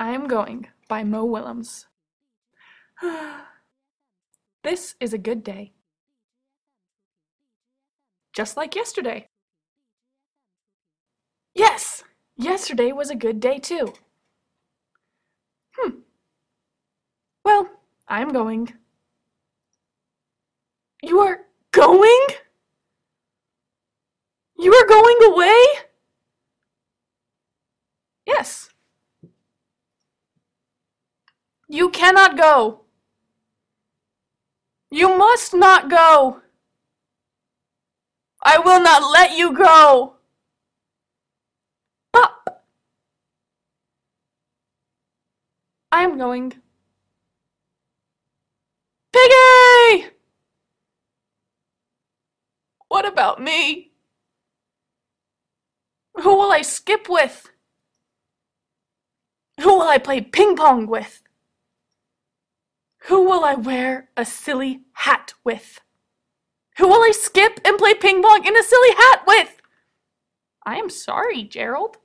I Am Going by Mo Willems. this is a good day. Just like yesterday. Yes, yesterday was a good day too. Hmm. Well, I'm going. You are going? You are going away? Yes. You cannot go. You must not go. I will not let you go. Up. I am going. Piggy! What about me? Who will I skip with? Who will I play ping pong with? Who will I wear a silly hat with? Who will I skip and play ping pong in a silly hat with? I am sorry, Gerald.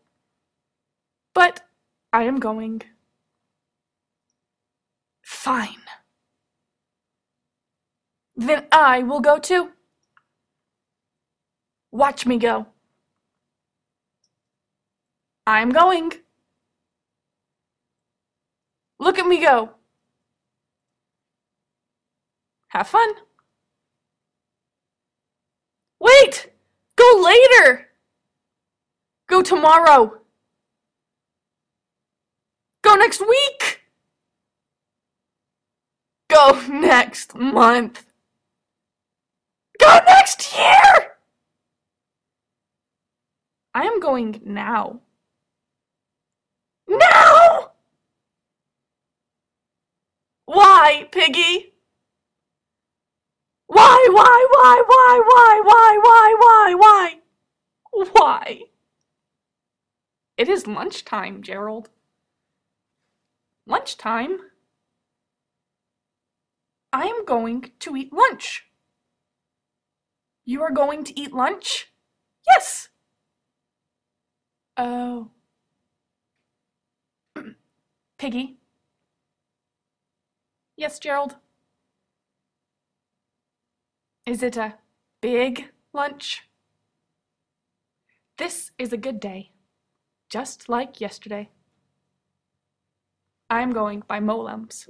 But I am going. Fine. Then I will go too. Watch me go. I'm going. Look at me go. Have fun. Wait! Go later! Go tomorrow! Go next week! Go next month! Go next year! I am going now. Now! Why, Piggy? Why, why, why, why, why, why, why, why, why? Why? It is lunchtime, Gerald. Lunchtime? I am going to eat lunch. You are going to eat lunch? Yes. Oh. Piggy? Yes, Gerald? Is it a big lunch? This is a good day, just like yesterday. I'm going by Mo Willems.